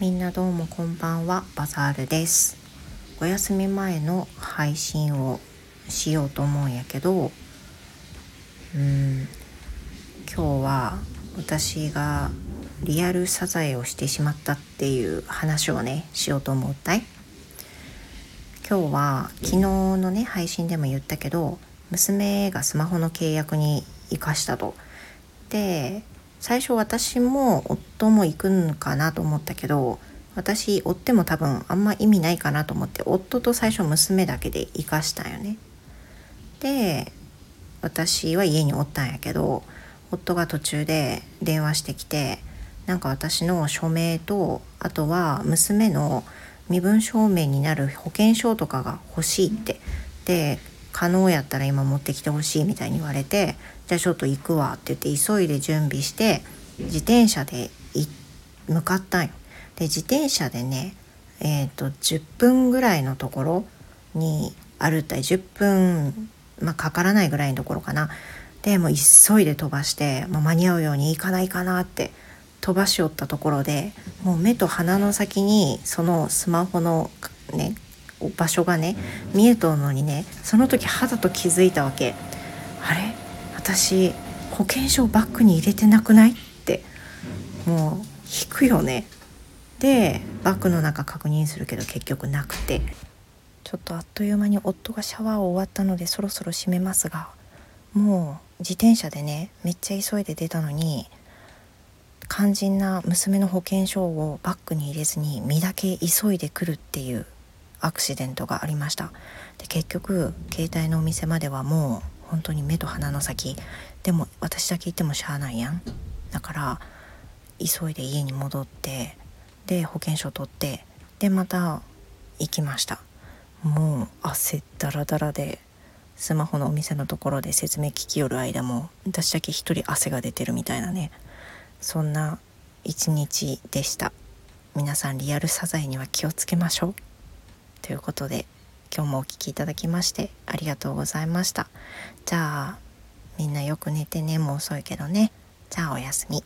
みんなどうもこんばんはバザールです。お休み前の配信をしようと思うんやけどうん今日は私がリアルサザエをしてしまったっていう話をねしようと思ったい。今日は昨日のね配信でも言ったけど娘がスマホの契約に生かしたと。で最初私も夫も行くんかなと思ったけど私追っても多分あんま意味ないかなと思って夫と最初娘だけで行かしたんよね。で私は家におったんやけど夫が途中で電話してきてなんか私の署名とあとは娘の身分証明になる保険証とかが欲しいってで可能やったら今持ってきてほしいみたいに言われてじゃあちょっと行くわって言って急いで準備して自転車で向かったんよ。で自転車でねえーと、10分ぐらいのところに歩ったり10分、まあ、かからないぐらいのところかなでも急いで飛ばして、まあ、間に合うように行かないかなって飛ばしよったところでもう目と鼻の先にそのスマホのね場所がね見えとるのにねその時肌と気づいたわけ。あれ？私保険証バッグに入れてなくない？って。もう引くよね。でバッグの中確認するけど結局なくて。ちょっとあっという間に夫がシャワーを終わったのでそろそろ閉めますがもう自転車でねめっちゃ急いで出たのに肝心な娘の保険証をバッグに入れずに身だけ急いでくるっていう。アクシデントがありました。で結局携帯のお店まではもう本当に目と鼻の先。でも私だけ行ってもしゃあないやん。だから急いで家に戻ってで保険証取ってでまた行きました。もう汗だらだらでスマホのお店のところで説明聞きよる間も私だけ一人汗が出てるみたいなね。そんな一日でした。皆さんリアルサザエには気をつけましょう。ということで今日もお聴きいただきましてありがとうございましたじゃあみんなよく寝てねもう遅いけどねじゃあおやすみ。